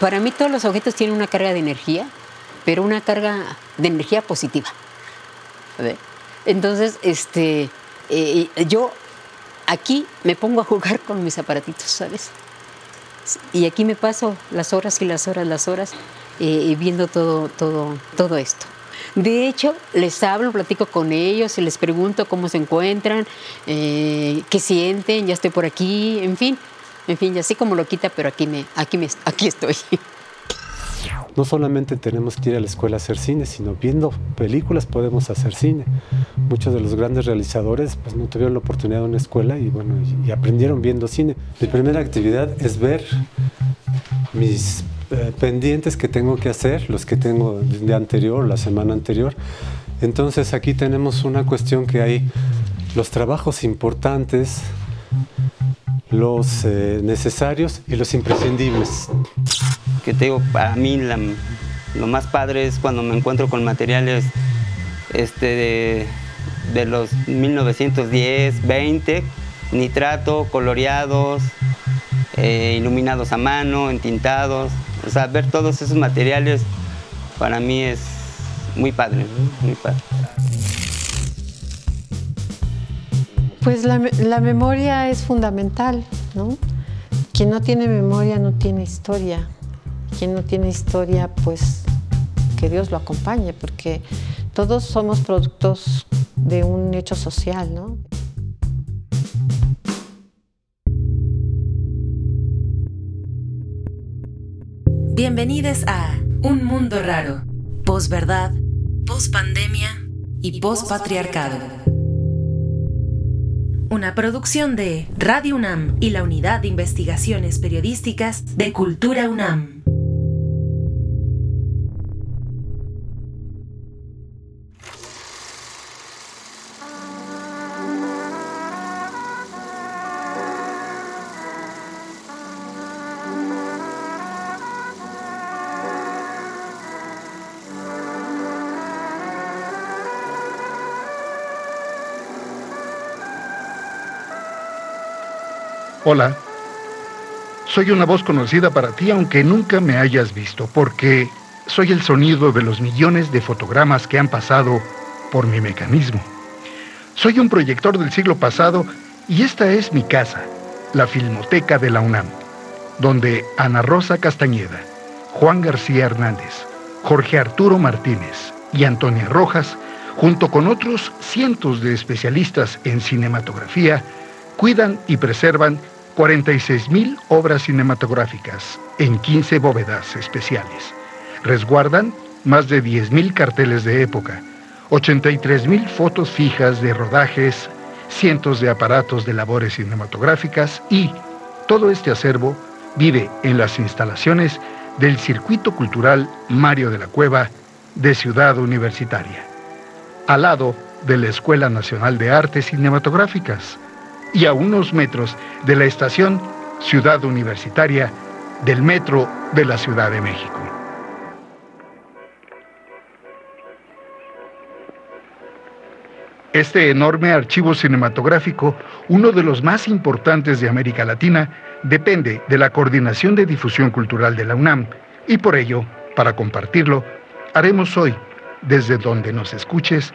Para mí todos los objetos tienen una carga de energía, pero una carga de energía positiva. Entonces, este, eh, yo aquí me pongo a jugar con mis aparatitos, ¿sabes? Y aquí me paso las horas y las horas, las horas, eh, viendo todo, todo, todo esto. De hecho, les hablo, platico con ellos y les pregunto cómo se encuentran, eh, qué sienten, ya estoy por aquí, en fin, en fin, así como lo quita, pero aquí, me, aquí, me, aquí estoy. No solamente tenemos que ir a la escuela a hacer cine, sino viendo películas podemos hacer cine. Muchos de los grandes realizadores pues, no tuvieron la oportunidad de una escuela y, bueno, y aprendieron viendo cine. Mi primera actividad es ver mis eh, pendientes que tengo que hacer, los que tengo de anterior, la semana anterior. Entonces aquí tenemos una cuestión que hay los trabajos importantes, los eh, necesarios y los imprescindibles. Que te digo, para mí lo más padre es cuando me encuentro con materiales este, de, los 1910, 20, nitrato, coloreados, eh, iluminados a mano, entintados. O sea, ver todos esos materiales para mí es muy padre, muy padre. Pues la, la, memoria es fundamental, ¿no? Quien no tiene memoria no tiene historia. Quien no tiene historia, pues que Dios lo acompañe, porque todos somos productos de un hecho social, ¿no? Bienvenidos a Un Mundo Raro, posverdad, pospandemia y pospatriarcado. Una producción de Radio UNAM y la Unidad de Investigaciones Periodísticas de Cultura UNAM. Hola. Soy una voz conocida para ti aunque nunca me hayas visto, porque soy el sonido de los millones de fotogramas que han pasado por mi mecanismo. Soy un proyector del siglo pasado y esta es mi casa, la Filmoteca de la UNAM, donde Ana Rosa Castañeda, Juan García Hernández, Jorge Arturo Martínez y Antonia Rojas, junto con otros cientos de especialistas en cinematografía, cuidan y preservan 46.000 obras cinematográficas en 15 bóvedas especiales. Resguardan más de 10.000 carteles de época, 83.000 fotos fijas de rodajes, cientos de aparatos de labores cinematográficas y todo este acervo vive en las instalaciones del Circuito Cultural Mario de la Cueva de Ciudad Universitaria, al lado de la Escuela Nacional de Artes Cinematográficas, y a unos metros de la estación Ciudad Universitaria del Metro de la Ciudad de México. Este enorme archivo cinematográfico, uno de los más importantes de América Latina, depende de la Coordinación de Difusión Cultural de la UNAM y por ello, para compartirlo, haremos hoy, desde donde nos escuches,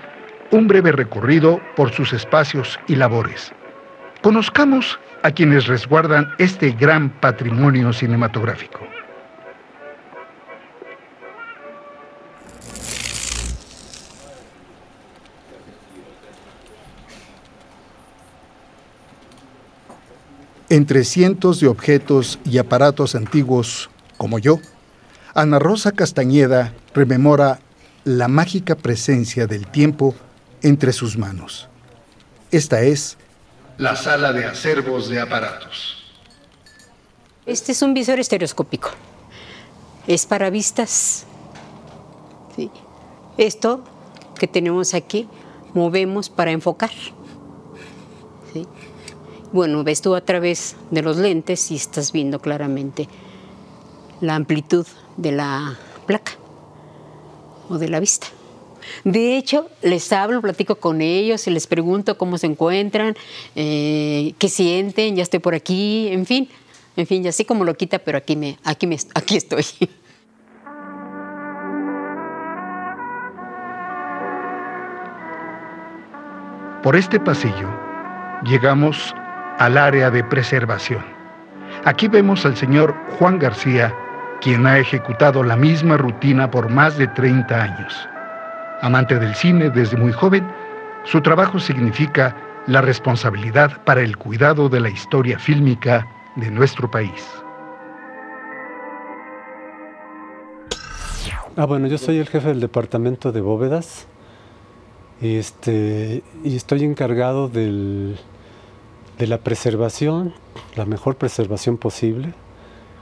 un breve recorrido por sus espacios y labores. Conozcamos a quienes resguardan este gran patrimonio cinematográfico. Entre cientos de objetos y aparatos antiguos, como yo, Ana Rosa Castañeda rememora la mágica presencia del tiempo entre sus manos. Esta es la sala de acervos de aparatos. Este es un visor estereoscópico. Es para vistas. Esto que tenemos aquí movemos para enfocar. Bueno, ves tú a través de los lentes y estás viendo claramente la amplitud de la placa o de la vista. De hecho, les hablo, platico con ellos y les pregunto cómo se encuentran, eh, qué sienten, ya estoy por aquí, en fin, En fin, y así como lo quita, pero aquí, me, aquí, me, aquí estoy. Por este pasillo llegamos al área de preservación. Aquí vemos al señor Juan García, quien ha ejecutado la misma rutina por más de 30 años. Amante del cine desde muy joven, su trabajo significa la responsabilidad para el cuidado de la historia fílmica de nuestro país. Ah, bueno, yo soy el jefe del departamento de bóvedas y, este, y estoy encargado del, de la preservación, la mejor preservación posible,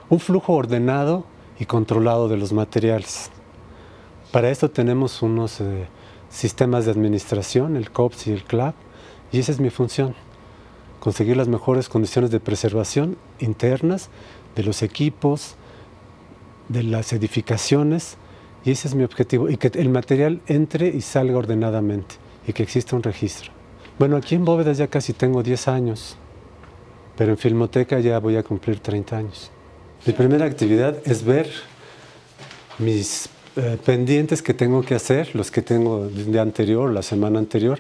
un flujo ordenado y controlado de los materiales. Para esto tenemos unos eh, sistemas de administración, el COPS y el CLAP, y esa es mi función, conseguir las mejores condiciones de preservación internas de los equipos, de las edificaciones, y ese es mi objetivo, y que el material entre y salga ordenadamente, y que exista un registro. Bueno, aquí en Bóvedas ya casi tengo 10 años, pero en Filmoteca ya voy a cumplir 30 años. Mi primera actividad es ver mis eh, pendientes que tengo que hacer, los que tengo de anterior, la semana anterior.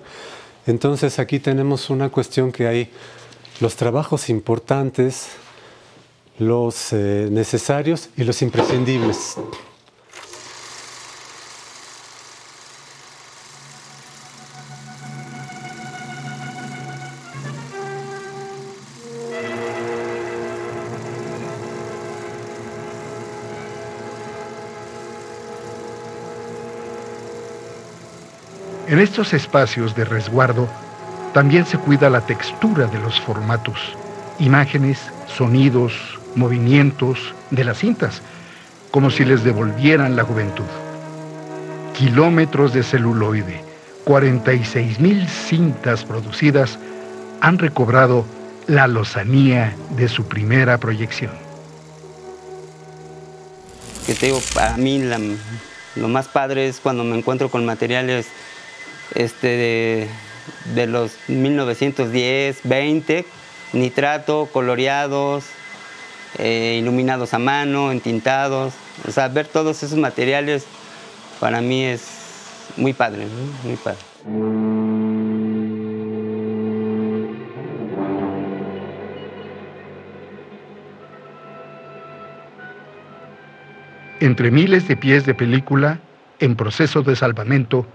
Entonces aquí tenemos una cuestión que hay los trabajos importantes, los eh, necesarios y los imprescindibles. Estos espacios de resguardo también se cuida la textura de los formatos, imágenes, sonidos, movimientos de las cintas, como si les devolvieran la juventud. Kilómetros de celuloide, 46 mil cintas producidas han recobrado la lozanía de su primera proyección. Que te digo, para mí lo más padre es cuando me encuentro con materiales este, de, los 1910, 20, nitrato, coloreados, eh, iluminados a mano, entintados. O sea, ver todos esos materiales para mí es muy padre, muy padre. Entre miles de pies de película en proceso de salvamento,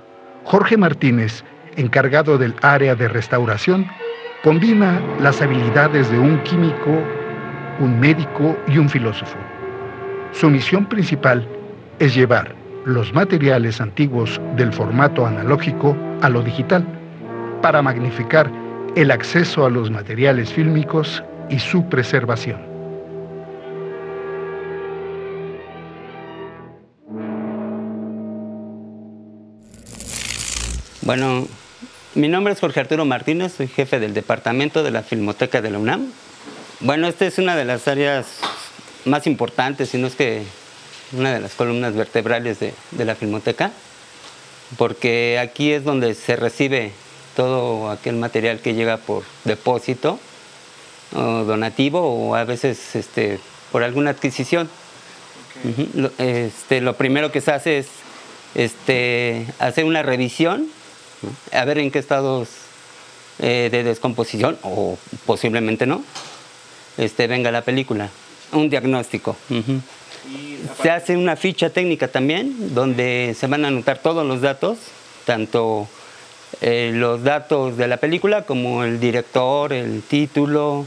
Jorge Martínez, encargado del área de restauración, combina las habilidades de un químico, un médico y un filósofo. Su misión principal es llevar los materiales antiguos del formato analógico a lo digital para magnificar el acceso a los materiales fílmicos y su preservación. Bueno, mi nombre es Jorge Arturo Martínez, soy jefe del departamento de la Filmoteca de la UNAM. Bueno, esta es una de las áreas más importantes, si no es que una de las columnas vertebrales de, la Filmoteca, porque aquí es donde se recibe todo aquel material que llega por depósito o donativo o a veces este, por alguna adquisición. este, lo primero que se hace es este, hacer una revisión a ver en qué estados eh, de descomposición, o posiblemente no, este, venga la película. Un diagnóstico. Se hace una ficha técnica también, donde se van a anotar todos los datos, tanto eh, los datos de la película como el director, el título,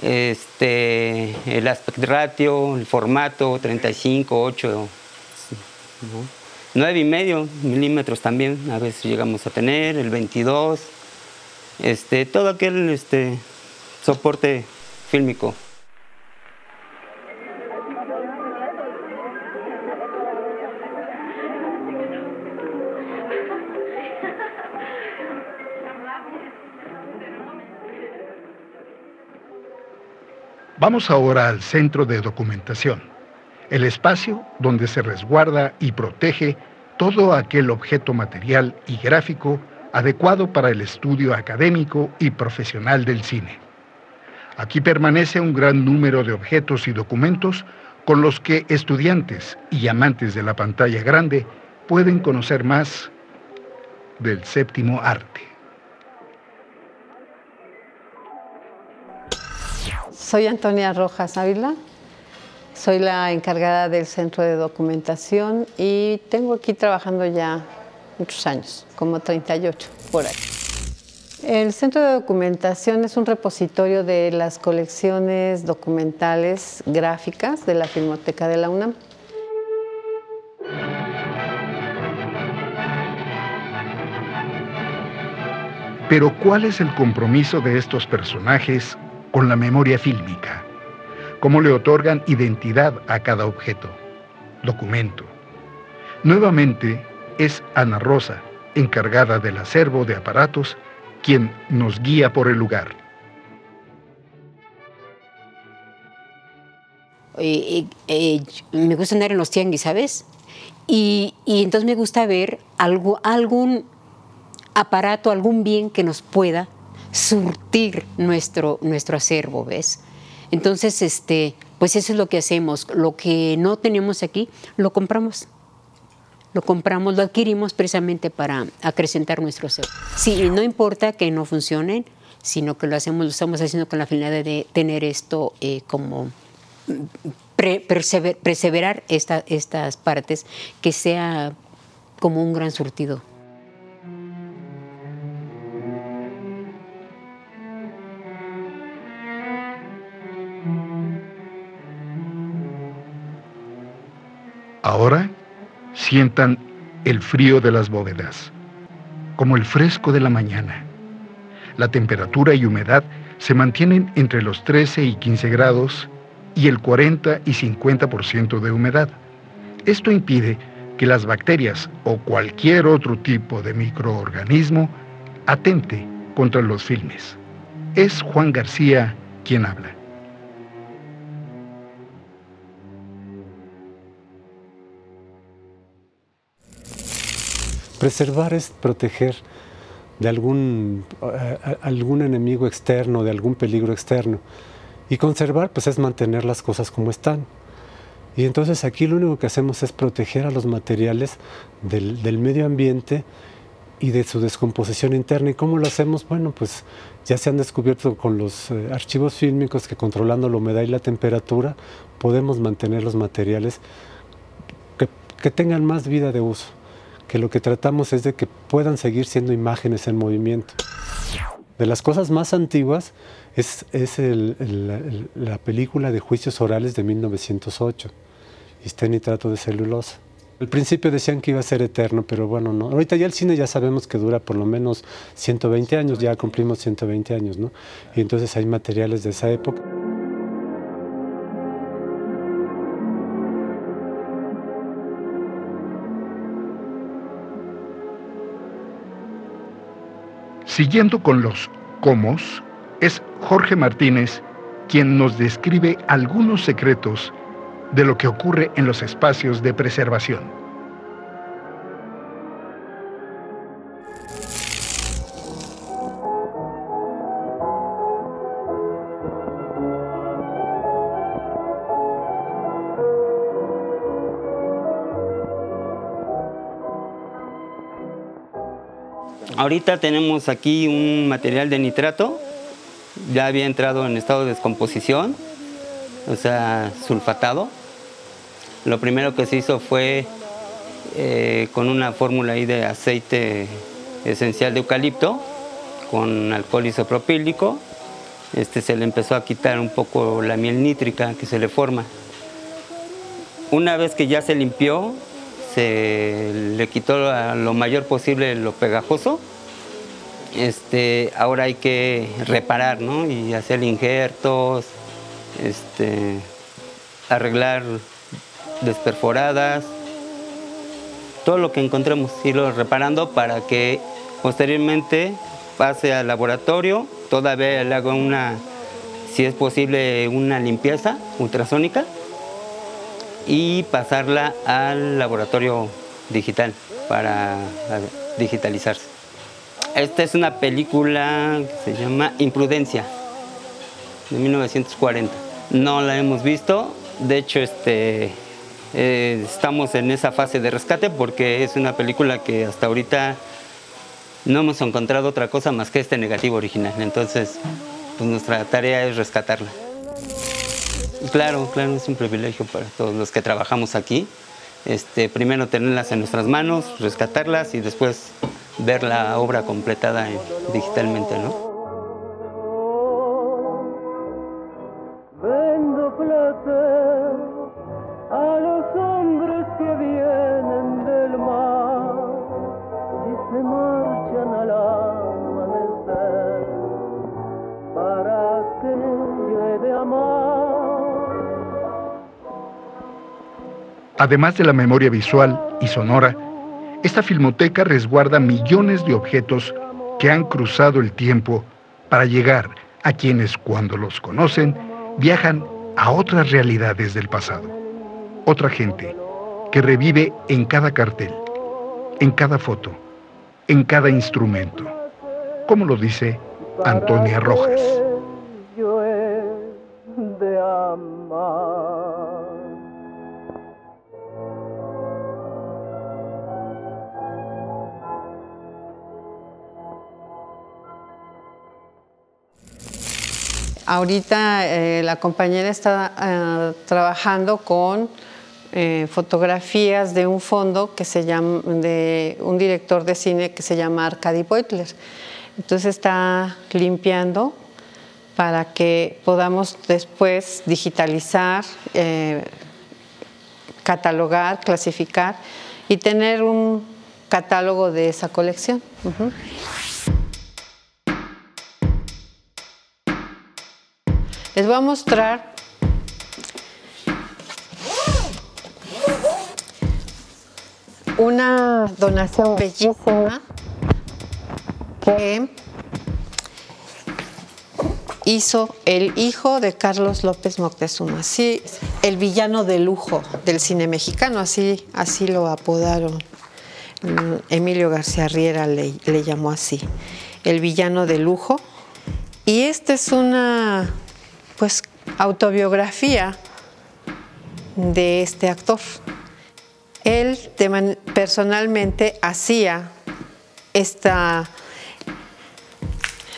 este, el aspect ratio, el formato 35, 8. 9 y medio milímetros también a veces llegamos a tener, el 22, este, todo aquel este, soporte fílmico. Vamos ahora al centro de documentación el espacio donde se resguarda y protege todo aquel objeto material y gráfico adecuado para el estudio académico y profesional del cine. Aquí permanece un gran número de objetos y documentos con los que estudiantes y amantes de la pantalla grande pueden conocer más del séptimo arte. Soy Antonia Rojas Ávila, soy la encargada del centro de documentación y tengo aquí trabajando ya muchos años, como 38 por ahí. El Centro de Documentación es un repositorio de las colecciones documentales gráficas de la Filmoteca de la UNAM. Pero ¿cuál es el compromiso de estos personajes con la memoria fílmica? ¿Cómo le otorgan identidad a cada objeto, documento? Nuevamente es Ana Rosa, encargada del acervo de aparatos, quien nos guía por el lugar. Me gusta andar en los tianguis, ¿sabes? Y, entonces me gusta ver algo, algún aparato, algún bien que nos pueda surtir nuestro, nuestro acervo, ¿ves? Entonces, este, pues eso es lo que hacemos. Lo que no tenemos aquí, lo compramos. Lo compramos, lo adquirimos precisamente para acrecentar nuestro acervo. Sí, no importa que no funcionen, sino que lo hacemos, lo estamos haciendo con la finalidad de tener esto eh, como perseverar estas partes, que sea como un gran surtido. Ahora sientan el frío de las bóvedas, como el fresco de la mañana. La temperatura y humedad se mantienen entre los 13 y 15 grados y el 40 y 50% de humedad. Esto impide que las bacterias o cualquier otro tipo de microorganismo atente contra los filmes. Es Juan García quien habla. Preservar es proteger de algún, algún enemigo externo, de algún peligro externo. Y conservar, pues es mantener las cosas como están. Y entonces aquí lo único que hacemos es proteger a los materiales del, del, medio ambiente y de su descomposición interna. ¿Y cómo lo hacemos? Bueno, pues ya se han descubierto con los eh, archivos fílmicos que controlando la humedad y la temperatura podemos mantener los materiales que, que tengan más vida de uso que lo que tratamos es de que puedan seguir siendo imágenes en movimiento. De las cosas más antiguas es, es la película de Juicios Orales de 1908, y está en nitrato de celulosa. Al principio decían que iba a ser eterno, pero bueno, no. Ahorita ya el cine ya sabemos que dura por lo menos 120 años, ya cumplimos 120 años, ¿no? Y entonces hay materiales de esa época. Siguiendo con los comos, es Jorge Martínez quien nos describe algunos secretos de lo que ocurre en los espacios de preservación. Ahorita tenemos aquí un material de nitrato, ya había entrado en estado de descomposición, o sea, sulfatado. Lo primero que se hizo fue eh, con una fórmula ahí de aceite esencial de eucalipto con alcohol isopropílico. Este, se le empezó a quitar un poco la miel nítrica que se le forma. Una vez que ya se limpió, se le quitó lo mayor posible lo pegajoso. Este, ahora hay que reparar, ¿no? Y hacer injertos, este, arreglar desperforadas, todo lo que encontremos, irlo reparando para que posteriormente pase al laboratorio, todavía le hago una, si es posible, una limpieza ultrasónica y pasarla al laboratorio digital para digitalizarse. Esta es una película que se llama Imprudencia. de 1940. No la hemos visto, de hecho este, eh, estamos en esa fase de rescate porque es una película que hasta ahorita no hemos encontrado otra cosa más que este negativo original. Entonces, pues nuestra tarea es rescatarla. Claro, claro, es un privilegio para todos los que trabajamos aquí. Este, primero tenerlas en nuestras manos, rescatarlas y después ver la obra completada digitalmente, ¿no? Además de la memoria visual y sonora, esta filmoteca resguarda millones de objetos que han cruzado el tiempo para llegar a quienes cuando los conocen viajan a otras realidades del pasado. Otra gente que revive en cada cartel, en cada foto, en cada instrumento, como lo dice Antonia Rojas. Ahorita eh, la compañera está eh, trabajando con eh, fotografías de un fondo que se llama, de un director de cine que se llama Arkady Beutler. Entonces está limpiando para que podamos después digitalizar, catalogar, clasificar y tener un catálogo de esa colección. Les voy a mostrar una donación bellísima que hizo el hijo de Carlos López Moctezuma, sí, el villano de lujo del cine mexicano, así, así lo apodaron. Emilio García Riera le, le llamó así, el villano de lujo. Y esta es una pues autobiografía de este actor. Él personalmente hacía esta,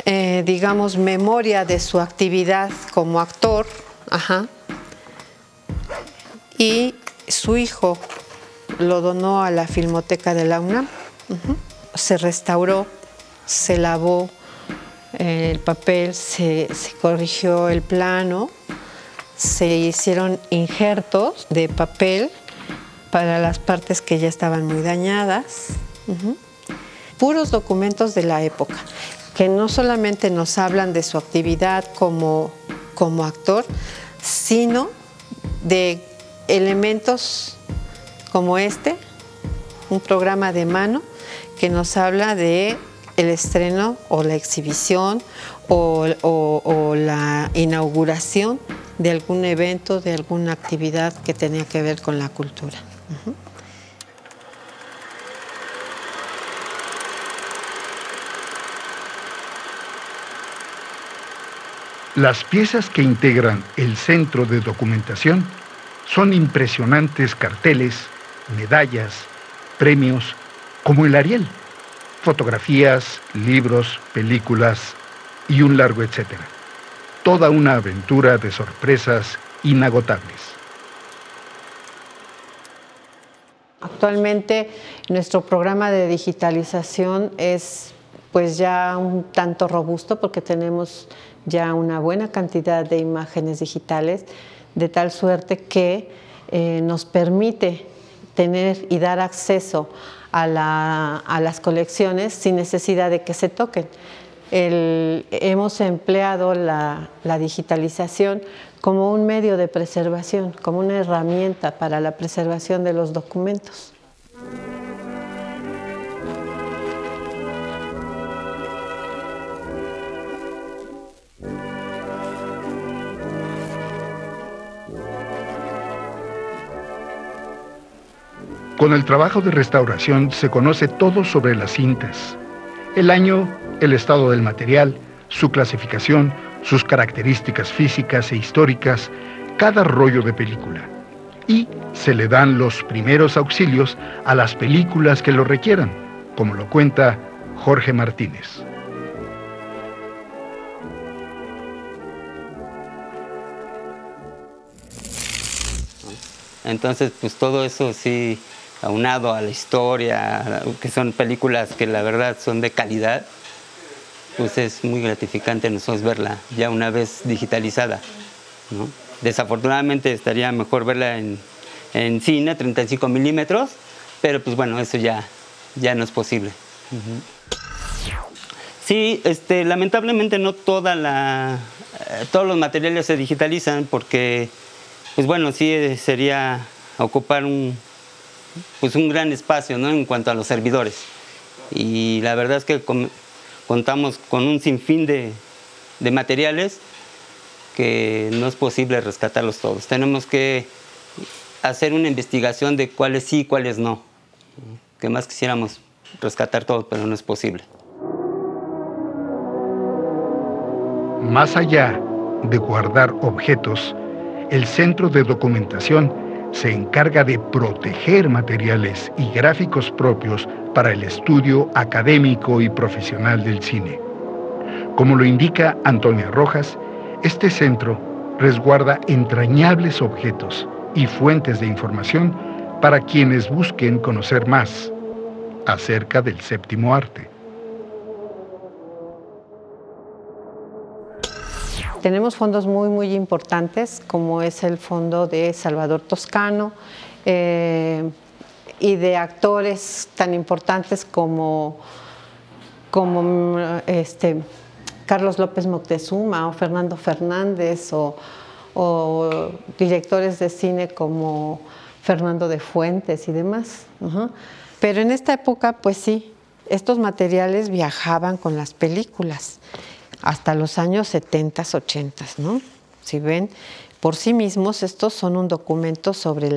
eh, digamos, memoria de su actividad como actor, y su hijo lo donó a la Filmoteca de la UNAM. Se restauró, se lavó, el papel, se, corrigió el plano, se hicieron injertos de papel para las partes que ya estaban muy dañadas. Puros documentos de la época, que no solamente nos hablan de su actividad como, como actor, sino de elementos como este, un programa de mano que nos habla de el estreno o la exhibición o, la inauguración de algún evento, de alguna actividad que tenía que ver con la cultura. Las piezas que integran el centro de documentación son impresionantes carteles, medallas, premios, como el Ariel, fotografías, libros, películas y un largo etcétera. Toda una aventura de sorpresas inagotables. Actualmente nuestro programa de digitalización es pues ya un tanto robusto porque tenemos ya una buena cantidad de imágenes digitales de tal suerte que eh, nos permite tener y dar acceso a, las colecciones sin necesidad de que se toquen. hemos empleado la, la, digitalización como un medio de preservación, como una herramienta para la preservación de los documentos. Con el trabajo de restauración se conoce todo sobre las cintas. El año, el estado del material, su clasificación, sus características físicas e históricas, cada rollo de película. Y se le dan los primeros auxilios a las películas que lo requieran, como lo cuenta Jorge Martínez. Entonces, pues todo eso sí, aunado a la historia, que son películas que la verdad son de calidad, pues es muy gratificante nosotros verla ya una vez digitalizada. Desafortunadamente estaría mejor verla en, en cine, 35 milímetros, pero pues bueno, eso ya, ya no es posible. Sí, este, lamentablemente no toda la, eh, todos los materiales se digitalizan porque pues bueno, sí eh, sería ocupar un, pues un gran espacio ¿no? en cuanto a los servidores. Y la verdad es que contamos con un sinfín de, de materiales que no es posible rescatarlos todos. Tenemos que hacer una investigación de cuáles sí y cuáles no. Que más quisiéramos rescatar todos, pero no es posible. Más allá de guardar objetos, el Centro de Documentación se encarga de proteger materiales y gráficos propios para el estudio académico y profesional del cine. Como lo indica Antonia Rojas, este centro resguarda entrañables objetos y fuentes de información para quienes busquen conocer más acerca del séptimo arte. Tenemos fondos muy, muy importantes, como es el fondo de Salvador Toscano eh, y de actores tan importantes como, como este, Carlos López Moctezuma o Fernando Fernández o, directores de cine como Fernando de Fuentes y demás. Pero en esta época, pues sí, estos materiales viajaban con las películas hasta los años 70, 80, ¿no? Si ven, por sí mismos estos son un documento sobre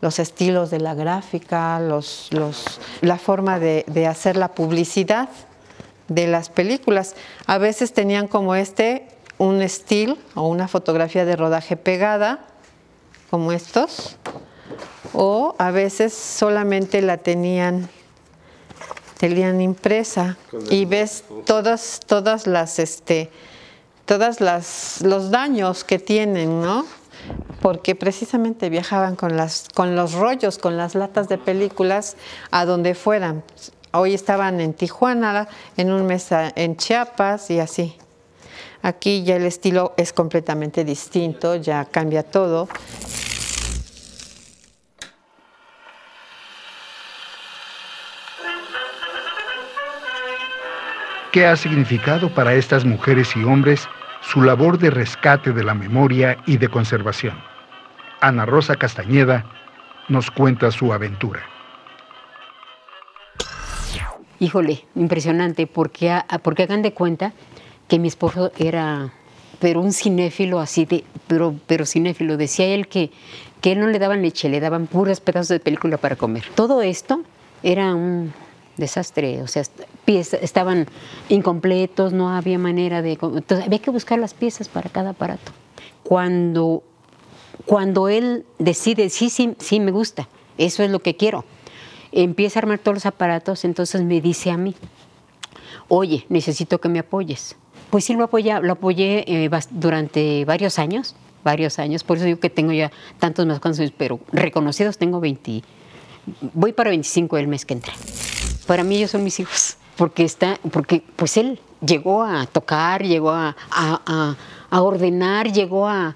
los estilos de la gráfica, la forma de, hacer la publicidad de las películas. A veces tenían como este un estilo o una fotografía de rodaje pegada, como estos, o a veces solamente la tenían tenían impresa y ves todas, todas las, este, todas las, los daños que tienen, ¿no? Porque precisamente viajaban con, las, con los rollos, con las latas de películas a donde fueran. Hoy estaban en Tijuana, en un mes en Chiapas y así. Aquí ya el estilo es completamente distinto, ya cambia todo. ¿Qué ha significado para estas mujeres y hombres su labor de rescate de la memoria y de conservación? Ana Rosa Castañeda nos cuenta su aventura. Híjole, impresionante, porque, porque hagan de cuenta que mi esposo era, pero un cinéfilo así de, pero, pero cinéfilo, decía él que, que no le daban leche, le daban puros pedazos de película para comer. Todo esto era un, desastre, o sea, piezas estaban incompletos, no había manera de... Entonces había que buscar las piezas para cada aparato. Cuando, cuando él decide, sí, sí, sí, me gusta, eso es lo que quiero, empieza a armar todos los aparatos, entonces me dice a mí, oye, necesito que me apoyes. Pues sí, lo, apoya, lo apoyé eh, durante varios años, varios años, por eso digo que tengo ya tantos más años, pero reconocidos tengo 20, voy para 25 el mes que entra para mí ellos son mis hijos, porque, está, porque pues él llegó a tocar, llegó a, ordenar, llegó a,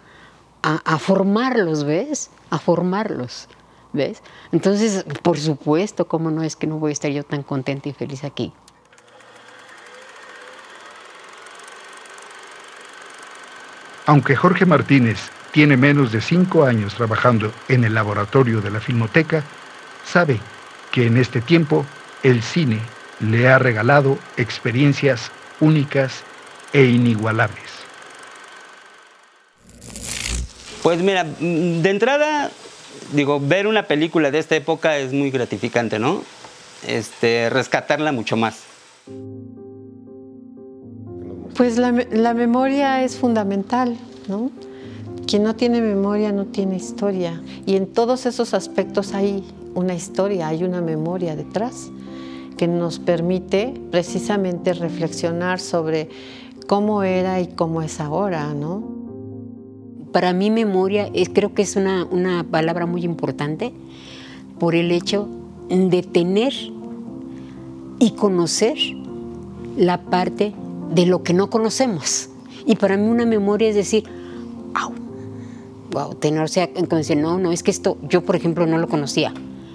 formarlos, ¿ves? A formarlos, ¿ves? Entonces, por supuesto, ¿cómo no es que no voy a estar yo tan contenta y feliz aquí? Aunque Jorge Martínez tiene menos de cinco años trabajando en el laboratorio de la Filmoteca, sabe que en este tiempo el cine le ha regalado experiencias únicas e inigualables. Pues mira, de entrada, digo, ver una película de esta época es muy gratificante, ¿no? Este, rescatarla mucho más. Pues la, la memoria es fundamental, ¿no? Quien no tiene memoria no tiene historia. Y en todos esos aspectos hay una historia, hay una memoria detrás que nos permite precisamente reflexionar sobre cómo era y cómo es ahora, ¿no? Para mí memoria es, creo que es una, una palabra muy importante por el hecho de tener y conocer la parte de lo que no conocemos. Y para mí una memoria es decir, wow, wow, tener, o sea, no, no, es que esto, yo por ejemplo no lo conocía,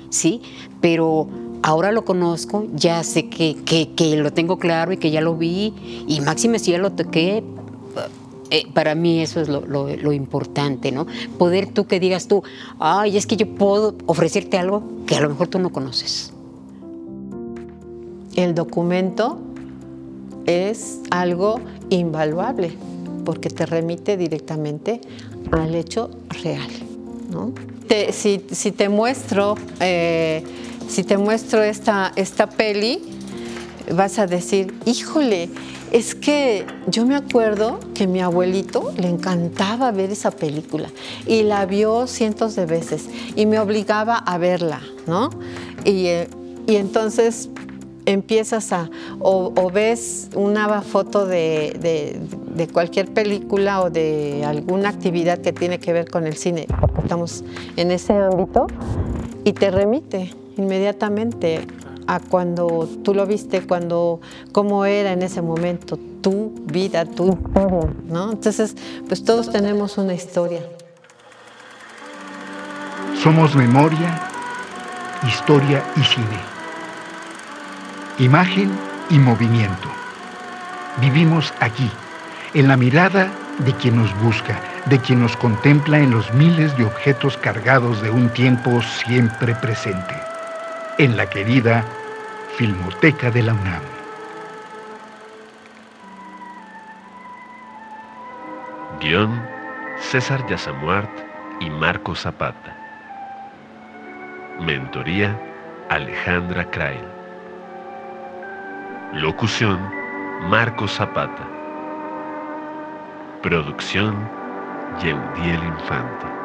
¿sí? Pero ahora lo conozco, ya sé que, que, lo tengo claro y que ya lo vi, y máxime si ya lo toqué, eh, para mí eso es lo, lo, importante, ¿no? Poder tú que digas tú, ay, es que yo puedo ofrecerte algo que a lo mejor tú no conoces. El documento es algo invaluable porque te remite directamente al hecho real, ¿no? si, te muestro, eh, si te muestro esta, esta peli, vas a decir, híjole, es que yo me acuerdo que mi abuelito le encantaba ver esa película y la vio cientos de veces y me obligaba a verla, ¿no? Y, eh, y entonces empiezas a, o, ves una foto de, cualquier película o de alguna actividad que tiene que ver con el cine, estamos en ese ámbito, y te remite inmediatamente a cuando tú lo viste, cuando, cómo era en ese momento, tu vida, tu. Entonces, pues todos tenemos una historia. Somos memoria, historia y cine imagen y movimiento. Vivimos aquí, en la mirada de quien nos busca, de quien nos contempla en los miles de objetos cargados de un tiempo siempre presente, en la querida Filmoteca de la UNAM. Guión César Yasamuart y Marco Zapata. Mentoría Alejandra Krail. Locución, Marco Zapata. Producción, Yeudiel Infante.